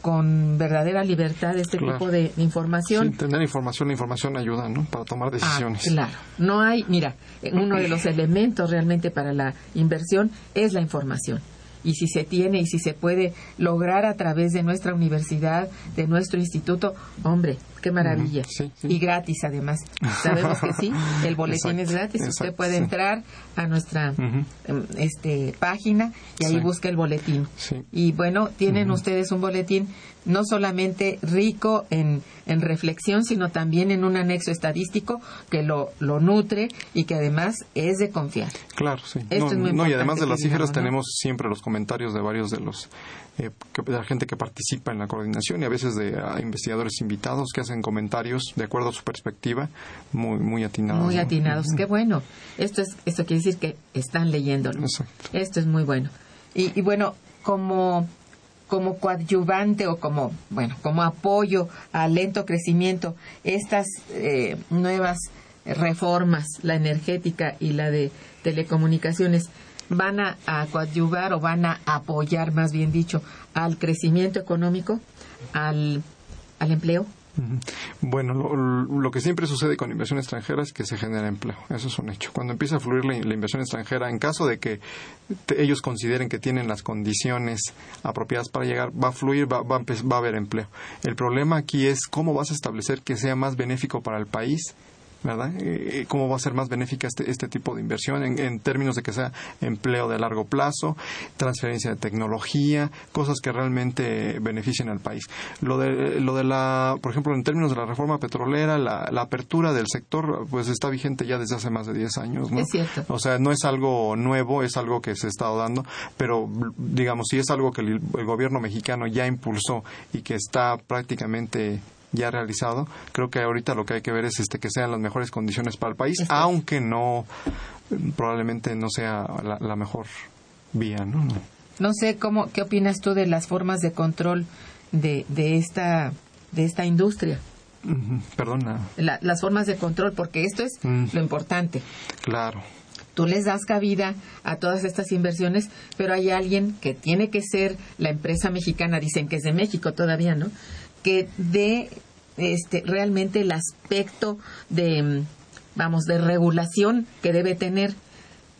con verdadera libertad este Claro. tipo de, información. Sí, tener información, la información ayuda, ¿no? Para tomar decisiones. Ah, claro. No hay, mira, uno de los elementos realmente para la inversión es la información. Y si se tiene y si se puede lograr a través de nuestra universidad, de nuestro instituto, hombre, qué maravilla. Ujú, sí, sí. Y gratis además. Sabemos que sí, el boletín es Exacto, gratis. Usted puede sí. entrar a nuestra em, este página y ahí busca el boletín. Y bueno, tienen ustedes un boletín no solamente rico en, en reflexión, sino también en un anexo estadístico que lo, lo nutre y que además es de confiar. Claro, sí. Esto no, es muy no, y además de las cifras digamos, ¿no? tenemos siempre los comentarios de varios de los eh, que- de la gente que participa en la coordinación y a veces de ah, investigadores invitados que hacen comentarios de acuerdo a su perspectiva muy muy atinados. Muy ¿no? atinados. Qué bueno. Esto es esto quiere decir que están leyéndolo. Exacto. Esto es muy bueno. Y, y bueno, como como coadyuvante o como bueno como apoyo al lento crecimiento estas eh, nuevas reformas la energética y la de telecomunicaciones van a, a coadyuvar o van a apoyar más bien dicho al crecimiento económico al al empleo. Bueno, lo, que siempre sucede con inversión extranjera es que se genera empleo. Eso es un hecho. Cuando empieza a fluir la, inversión extranjera, en caso de que ellos consideren que tienen las condiciones apropiadas para llegar, va a fluir, va, va, va a haber empleo. El problema aquí es cómo vas a establecer que sea más benéfico para el país. ¿Verdad? Eh, ¿Cómo va a ser más benéfica este, este tipo de inversión en, en términos de que sea empleo de largo plazo, transferencia de tecnología, cosas que realmente beneficien al país? Lo de, lo de la, por ejemplo, en términos de la reforma petrolera, la, la apertura del sector, pues está vigente ya desde hace más de 10 años, ¿no? Es cierto. O sea, no es algo nuevo, es algo que se ha estado dando, pero digamos, si es algo que el, el gobierno mexicano ya impulsó y que está prácticamente ya realizado, creo que ahorita lo que hay que ver es este que sean las mejores condiciones para el país, aunque no probablemente no sea la, la mejor vía, ¿no? No. No sé cómo, qué opinas tú de las formas de control de, de esta de esta industria, Perdona, La- las formas de control, porque esto es Mm. lo importante. claro. Tú les das cabida a todas estas inversiones, pero hay alguien que tiene que ser la empresa mexicana, dicen que es de México todavía, ¿no? Que dé este realmente el aspecto de mm, vamos de regulación que debe tener.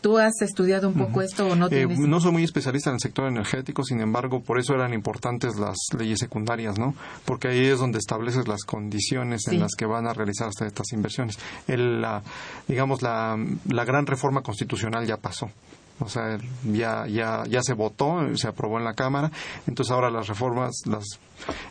¿Tú has estudiado un poco esto o no Eh, tienes? no soy muy especialista en el sector energético, sin embargo, por eso eran importantes las leyes secundarias, ¿no? Porque ahí es donde estableces las condiciones Sí. en las que van a realizarse estas inversiones. El, la, digamos, la, la gran reforma constitucional ya pasó. O sea, ya, ya, ya se votó, se aprobó en la Cámara, entonces ahora las reformas, las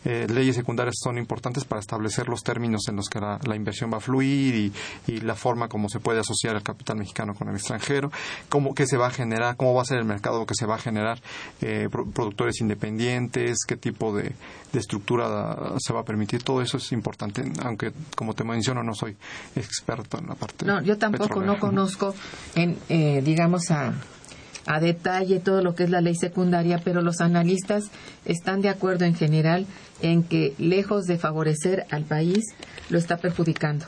eh, leyes secundarias son importantes para establecer los términos en los que la, la inversión va a fluir y, y la forma como se puede asociar el capital mexicano con el extranjero, cómo qué se va a generar, cómo va a ser el mercado que se va a generar, eh, pro- productores independientes, qué tipo de, de estructura se va a permitir, todo eso es importante, aunque como te menciono no soy experto en la parte No, yo tampoco petrolera. no conozco en eh, digamos a a detalle todo lo que es la ley secundaria, pero los analistas están de acuerdo en general en que lejos de favorecer al país lo está perjudicando,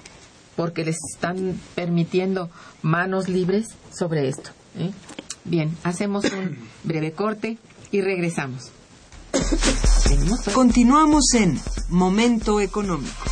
porque les están permitiendo manos libres sobre esto. ¿eh? Bien, hacemos un breve corte y regresamos. Continuamos en Momento Económico.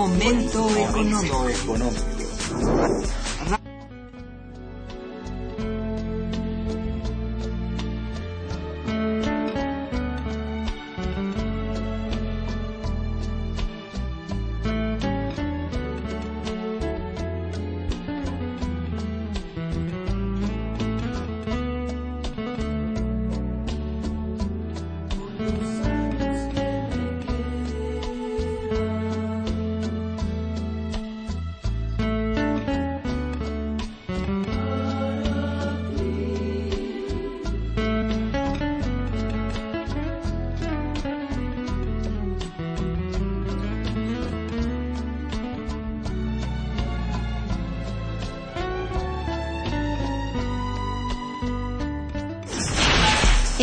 Momento económico.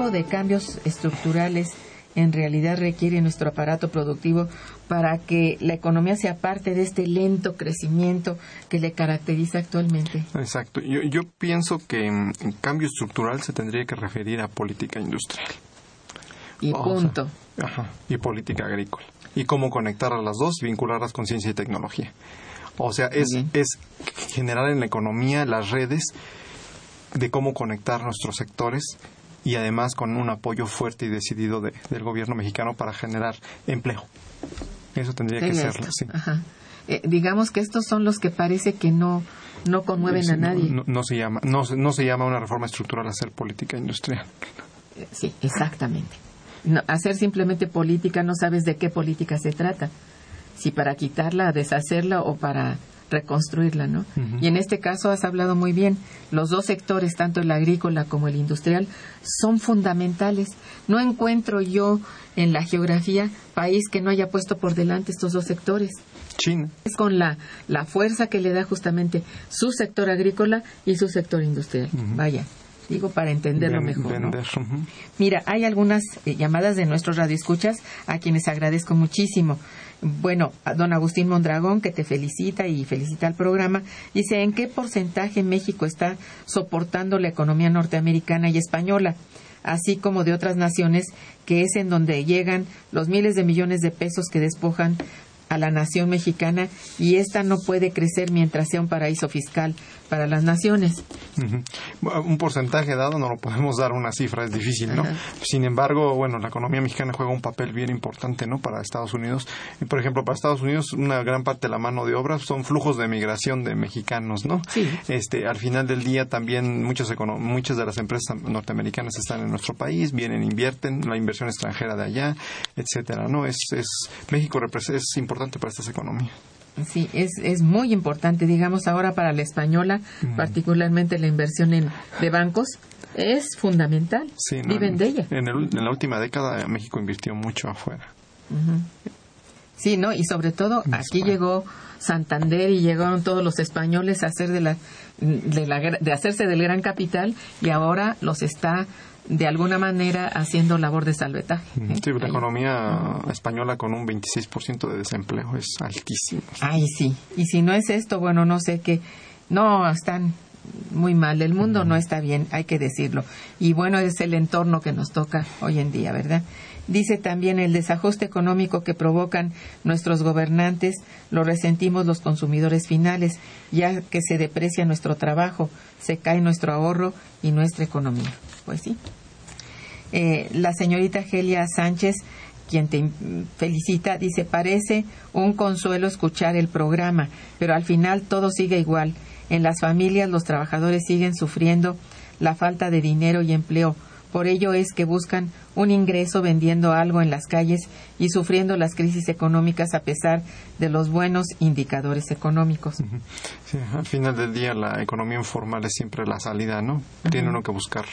Tipo de cambios estructurales en realidad requiere nuestro aparato productivo para que la economía sea parte de este lento crecimiento que le caracteriza actualmente? Exacto. Yo, yo pienso que en cambio estructural se tendría que referir a política industrial. Y O sea, punto. Ajá, y política agrícola. Y cómo conectar a las dos y vincularlas con ciencia y tecnología. O sea, es, es generar en la economía las redes de cómo conectar nuestros sectores y además con un apoyo fuerte y decidido de- del gobierno mexicano para generar empleo. Eso tendría que Tenga ser, esto. sí. Ajá. Eh, digamos que estos son los que parece que no, no conmueven Sí, a nadie. No, no se llama, no, se- no se llama una reforma estructural hacer política industrial. Eh, Sí, exactamente. No, hacer simplemente política, no sabes de qué política se trata. Si para quitarla, deshacerla o para reconstruirla, ¿no? Y en este caso has hablado muy bien. Los dos sectores, tanto el agrícola como el industrial, son fundamentales. No encuentro yo en la geografía país que no haya puesto por delante estos dos sectores. China. Es con la, la fuerza que le da justamente su sector agrícola y su sector industrial. Vaya, digo para entenderlo mejor. Mira, hay algunas eh, llamadas de nuestros radioescuchas a quienes agradezco muchísimo. Bueno, a don Agustín Mondragón, que te felicita y felicita al programa, dice, ¿en qué porcentaje México está soportando la economía norteamericana y española? así como de otras naciones, que es en donde llegan los miles de millones de pesos que despojan a la nación mexicana y esta no puede crecer mientras sea un paraíso fiscal para las naciones. Un porcentaje dado no lo podemos dar una cifra, es difícil, ¿no? Ajá. Sin embargo, bueno, la economía mexicana juega un papel bien importante, ¿no? Para Estados Unidos. Y, por ejemplo, para Estados Unidos una gran parte de la mano de obra son flujos de migración de mexicanos, ¿no? Sí. Este, al final del día también muchos muchas de las empresas norteamericanas están en nuestro país, vienen, invierten, la inversión extranjera de allá, etcétera, ¿no? Es, es México es importante para estas economías. Sí, es, es muy importante, digamos, ahora para la española, particularmente la inversión en, de bancos, es fundamental. Sí, ¿no? Viven de ella. En, el- en la última década México invirtió mucho afuera. Sí, ¿no? Y sobre todo aquí llegó Santander y llegaron todos los españoles a hacer de la, de la de hacerse del gran capital y ahora los está de alguna manera haciendo labor de salvetaje. ¿eh? Sí, la Ahí. economía española con un 26% de desempleo es altísimo. Ay, sí. Y si no es esto, bueno, no sé qué. No, están muy mal. El mundo no está bien, hay que decirlo. Y bueno, es el entorno que nos toca hoy en día, ¿verdad? Dice también el desajuste económico que provocan nuestros gobernantes, lo resentimos los consumidores finales, ya que se deprecia nuestro trabajo, se cae nuestro ahorro y nuestra economía. Pues sí. Eh, la señorita Gelia Sánchez, quien te felicita, dice, parece un consuelo escuchar el programa, pero al final todo sigue igual. En las familias los trabajadores siguen sufriendo la falta de dinero y empleo. Por ello es que buscan un ingreso vendiendo algo en las calles y sufriendo las crisis económicas a pesar de los buenos indicadores económicos. Sí, al final del día la economía informal es siempre la salida, ¿no? Tiene uno que buscar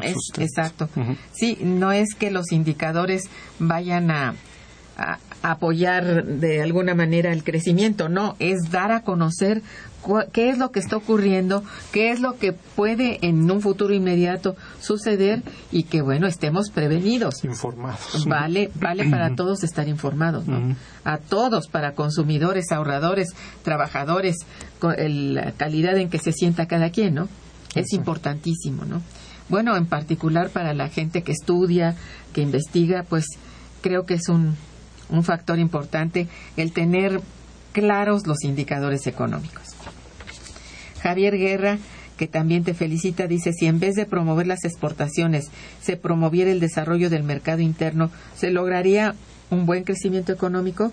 el Es- exacto. Sí, no es que los indicadores vayan a, a apoyar de alguna manera el crecimiento, no, es dar a conocer qué es lo que está ocurriendo, qué es lo que puede en un futuro inmediato suceder y que, bueno, estemos prevenidos. Informados. Vale, vale para todos estar informados, ¿no? A todos, para consumidores, ahorradores, trabajadores, co- el- la calidad en que se sienta cada quien, ¿no? Es importantísimo, ¿no? Bueno, en particular para la gente que estudia, que investiga, pues creo que es un, un factor importante el tener claros los indicadores económicos. Javier Guerra, que también te felicita, dice, si en vez de promover las exportaciones se promoviera el desarrollo del mercado interno, ¿se lograría un buen crecimiento económico?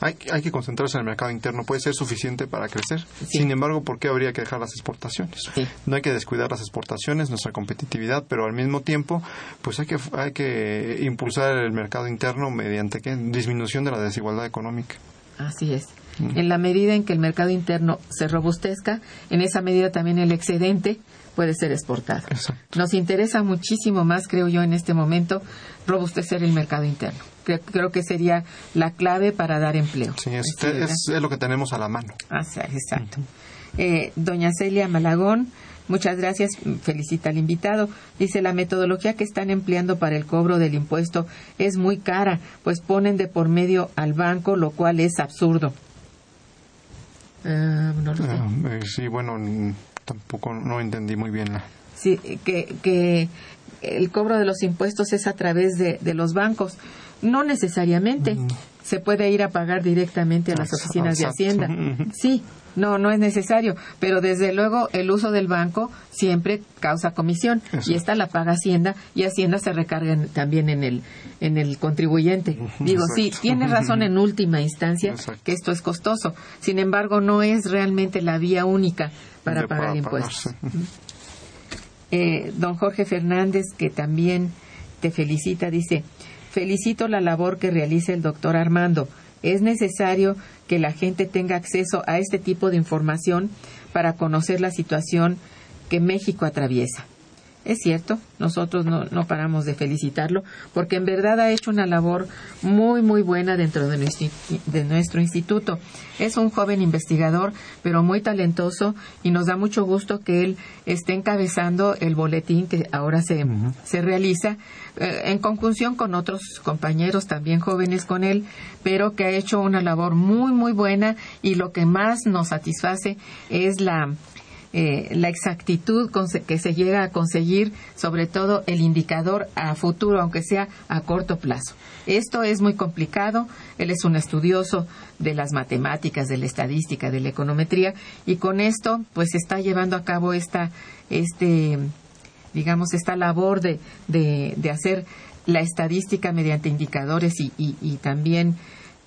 Hay, hay que concentrarse en el mercado interno. Puede ser suficiente para crecer. Sí. Sin embargo, ¿por qué habría que dejar las exportaciones? Sí. No hay que descuidar las exportaciones, nuestra competitividad, pero al mismo tiempo, pues hay que, hay que impulsar el mercado interno mediante ¿qué? disminución de la desigualdad económica. Así es. En la medida en que el mercado interno se robustezca, en esa medida también el excedente puede ser exportado. Exacto. Nos interesa muchísimo más, creo yo, en este momento, robustecer el mercado interno. Creo, creo que sería la clave para dar empleo. Sí, es, Sí, ¿verdad? es- es lo que tenemos a la mano. Ah, sí, exacto. Eh, doña Celia Malagón, muchas gracias, felicita al invitado. Dice, la metodología que están empleando para el cobro del impuesto es muy cara, pues ponen de por medio al banco, lo cual es absurdo. No lo sé. Ah, eh, sí, bueno, tampoco no entendí muy bien la. Sí, que, que el cobro de los impuestos es a través de, de los bancos. No necesariamente. Se puede ir a pagar directamente a las Ex- oficinas de exacto. Hacienda. Ujú. Sí, no, no es necesario. Pero desde luego el uso del banco siempre causa comisión. Exacto. Y esta la paga Hacienda y Hacienda se recarga en- también en el, en el contribuyente. Digo, sí, Exacto. tiene razón en última instancia Exacto. que esto es costoso. Sin embargo, no es realmente la vía única para de- pagar impuestos. Eh, don Jorge Fernández, que también te felicita, dice, felicito la labor que realiza el doctor Armando. Es necesario que la gente tenga acceso a este tipo de información para conocer la situación que México atraviesa. Es cierto, nosotros no, no paramos de felicitarlo porque en verdad ha hecho una labor muy, muy buena dentro de nuestro, de nuestro instituto. Es un joven investigador, pero muy talentoso y nos da mucho gusto que él esté encabezando el boletín que ahora se, se realiza eh, en conjunción con otros compañeros también jóvenes con él, pero que ha hecho una labor muy, muy buena y lo que más nos satisface es la eh, la exactitud que se llega a conseguir, sobre todo el indicador a futuro, aunque sea a corto plazo. Esto es muy complicado. Él es un estudioso de las matemáticas, de la estadística, de la econometría, y con esto, pues, está llevando a cabo esta, este, digamos, esta labor de, de, de hacer la estadística mediante indicadores y, y, y también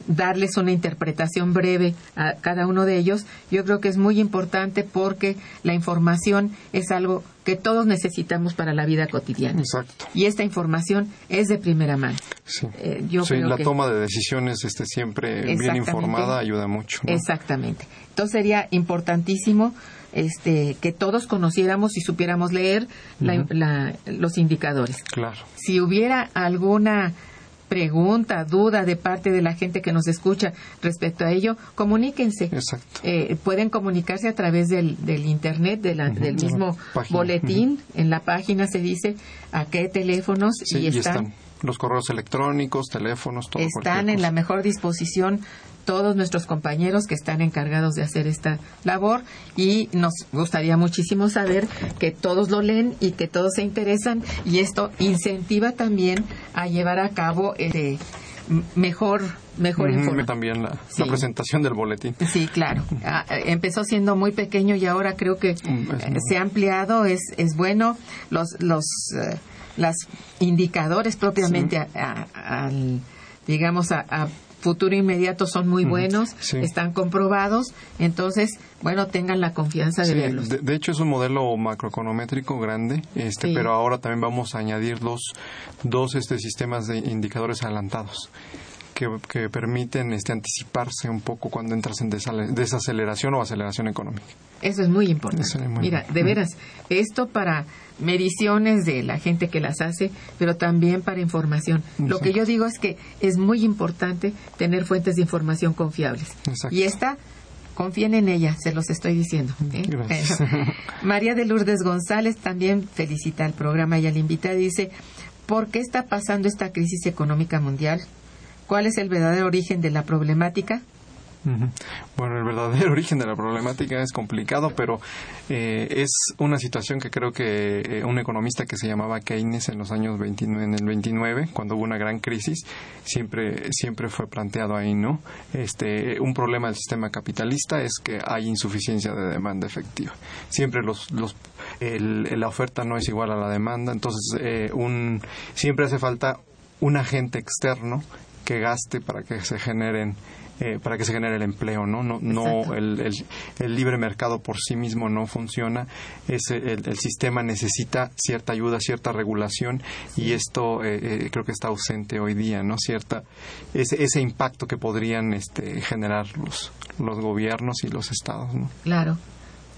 darles una interpretación breve a cada uno de ellos, yo creo que es muy importante porque la información es algo que todos necesitamos para la vida cotidiana. Exacto. Y esta información es de primera mano. Sí. Eh, yo Sí, creo la que- toma de decisiones este, siempre bien informada ayuda mucho. ¿no? Exactamente. Entonces sería importantísimo este, que todos conociéramos y supiéramos leer la- la- los indicadores. Claro. Si hubiera alguna pregunta, duda de parte de la gente que nos escucha respecto a ello, comuníquense. Exacto. Eh, pueden comunicarse a través del, del internet, de la- del mismo boletín. En la página se dice a qué teléfonos Sí, y están, los correos electrónicos, teléfonos, todo. están en la mejor disposición todos nuestros compañeros que están encargados de hacer esta labor y nos gustaría muchísimo saber que todos lo leen y que todos se interesan y esto incentiva también a llevar a cabo m- mejor mejor. También la, Sí. la presentación del boletín. Sí, claro. Ah, empezó siendo muy pequeño y ahora creo que Mm, eh, se ha ampliado, es, es bueno. Los, los eh, las indicadores propiamente a- a- al, digamos, a, a futuro inmediato son muy buenos, sí. están comprobados. Entonces, bueno, tengan la confianza de Sí, verlos. de, de hecho es un modelo macroeconométrico grande, este, Sí. pero ahora también vamos a añadir dos, dos este, sistemas de indicadores adelantados que, que permiten este, anticiparse un poco cuando entras en desaceleración o aceleración económica. Eso es muy importante. Eso es muy Mira, de veras, esto para mediciones de la gente que las hace, pero también para información. Lo que yo digo es que es muy importante tener fuentes de información confiables. Exacto. Y esta, confíen en ella, se los estoy diciendo. ¿eh? Gracias. María de Lourdes González también felicita al programa y al invitado dice, ¿por qué está pasando esta crisis económica mundial? ¿Cuál es el verdadero origen de la problemática? Bueno, el verdadero origen de la problemática es complicado, pero eh, es una situación que creo que eh, un economista que se llamaba Keynes en los años 29, en el 29, cuando hubo una gran crisis, siempre siempre fue planteado ahí, ¿no? Este, un problema del sistema capitalista es que hay insuficiencia de demanda efectiva. Siempre los, los el- la oferta no es igual a la demanda, entonces eh, un siempre hace falta un agente externo que gaste para que se generen eh, para que se genere el empleo, ¿no? No, no el, el libre mercado por sí mismo no funciona. Ese, el, el sistema necesita cierta ayuda, cierta regulación y esto eh, eh, creo que está ausente hoy día, ¿no? Cierta ese, ese impacto que podrían este, generar los, los gobiernos y los estados, ¿no? Claro,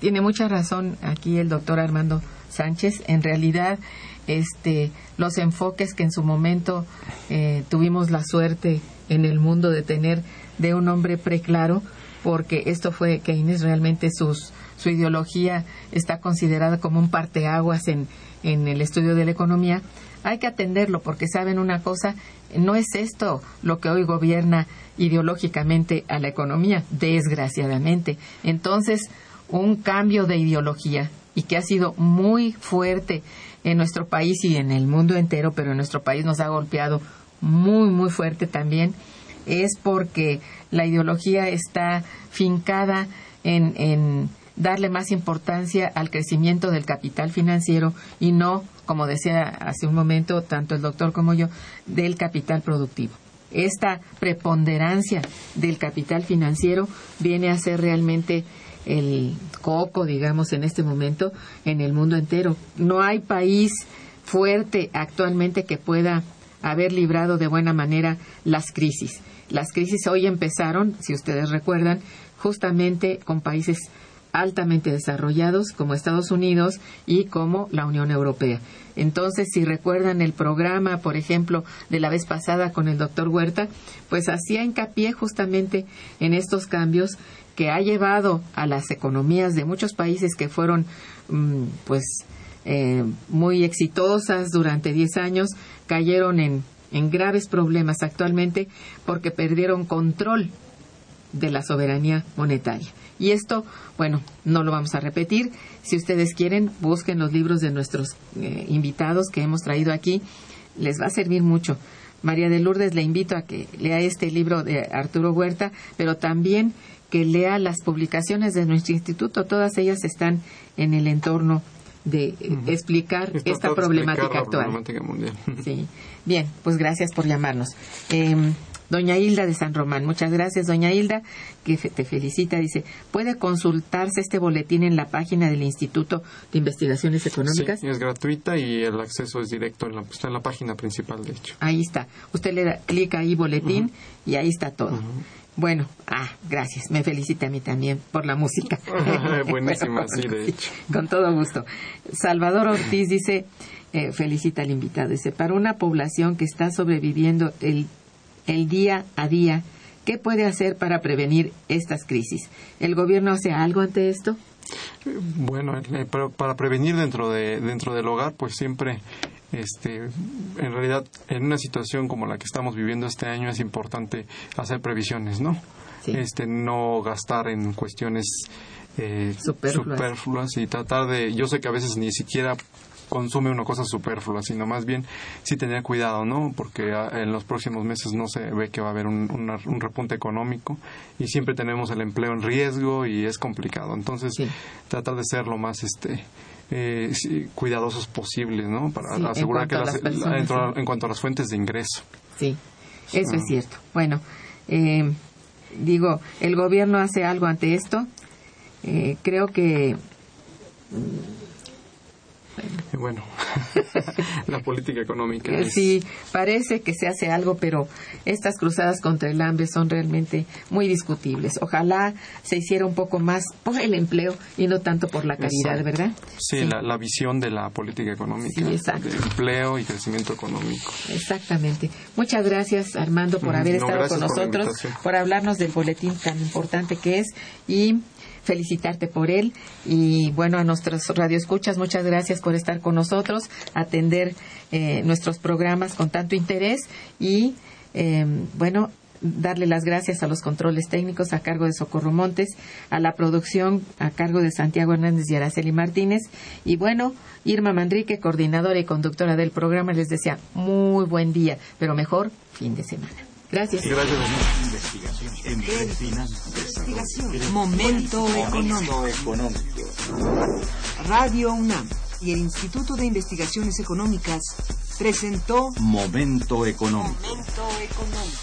tiene mucha razón aquí el doctor Armando Sánchez. En realidad, este, los enfoques que en su momento eh, tuvimos la suerte en el mundo de tener de un hombre preclaro, porque esto fue Keynes realmente sus, su ideología está considerada como un parteaguas en, en el estudio de la economía. Hay que atenderlo porque saben una cosa, no es esto lo que hoy gobierna ideológicamente a la economía, desgraciadamente. Entonces, un cambio de ideología y que ha sido muy fuerte en nuestro país y en el mundo entero, pero en nuestro país nos ha golpeado muy, muy fuerte también, es porque la ideología está fincada en, en darle más importancia al crecimiento del capital financiero y no, como decía hace un momento tanto el doctor como yo, del capital productivo. Esta preponderancia del capital financiero viene a ser realmente el coco, digamos, en este momento en el mundo entero. No hay país fuerte actualmente que pueda haber librado de buena manera las crisis. Las crisis hoy empezaron, si ustedes recuerdan, justamente con países altamente desarrollados como Estados Unidos y como la Unión Europea. Entonces, si recuerdan el programa, por ejemplo, de la vez pasada con el doctor Huerta, pues hacía hincapié justamente en estos cambios que ha llevado a las economías de muchos países que fueron, mm, pues, eh, muy exitosas durante 10 años, cayeron en, en graves problemas actualmente porque perdieron control de la soberanía monetaria. Y esto, bueno, no lo vamos a repetir. Si ustedes quieren, busquen los libros de nuestros eh, invitados que hemos traído aquí. Les va a servir mucho. María de Lourdes le invito a que lea este libro de Arturo Huerta, pero también que lea las publicaciones de nuestro instituto. Todas ellas están en el entorno de eh, explicar Es esta problemática explicar actual. problemática mundial. Sí. Bien, pues gracias por llamarnos. Eh, doña Hilda de San Román, muchas gracias, doña Hilda, que te felicita. Dice, ¿puede consultarse este boletín en la página del Instituto de Investigaciones Económicas? Sí, es gratuita y el acceso es directo, en la, está en la página principal, de hecho. Ahí está. Usted le da clic ahí, boletín, y ahí está todo. Bueno, ah, gracias. Me felicita a mí también por la música. Buenísima, sí, de hecho. Con todo gusto. Salvador Ortiz dice, eh, felicita al invitado, dice, para una población que está sobreviviendo el, el día a día, ¿qué puede hacer para prevenir estas crisis? ¿El gobierno hace algo ante esto? Bueno, eh, pero para prevenir dentro de dentro del hogar, pues siempre, este, en realidad, en una situación como la que estamos viviendo este año es importante hacer previsiones, ¿no? Sí. Este, no gastar en cuestiones eh, Superfluas. superfluas y tratar de, yo sé que a veces ni siquiera consume una cosa superflua, sino más bien sí tener cuidado, ¿no? Porque ah, en los próximos meses no se ve que va a haber un, un repunte económico y siempre tenemos el empleo en riesgo y es complicado. Entonces, Sí. tratar de ser lo más este eh, cuidadosos posibles, ¿no? Para Sí, en asegurar que las- personas, en, sí. en cuanto a las fuentes de ingreso. Sí, eso es cierto. Bueno, eh, digo, ¿el gobierno hace algo ante esto? Eh, creo que bueno, la política económica. Eh, es- Sí, parece que se hace algo, pero estas cruzadas contra el hambre son realmente muy discutibles. Ojalá se hiciera un poco más por el empleo y no tanto por la caridad, Exacto. ¿verdad? Sí, La, la visión de la política económica, Sí, exacto. de empleo y crecimiento económico. Exactamente. Muchas gracias, Armando, por Mm, haber no, estado con por nosotros, invitación. por hablarnos del boletín tan importante que es y felicitarte por él. Y bueno, a nuestros radioescuchas, muchas gracias por estar con nosotros, atender eh, nuestros programas con tanto interés y, eh, bueno, darle las gracias a los controles técnicos a cargo de Socorro Montes, a la producción a cargo de Santiago Hernández y Araceli Martínez. Y bueno, Irma Manrique, coordinadora y conductora del programa, les desea muy buen día, pero mejor fin de semana. Gracias. Gracias. Investigación. Momento económico. Radio UNAM y el Instituto de Investigaciones Económicas presentó Momento económico. Momento económico.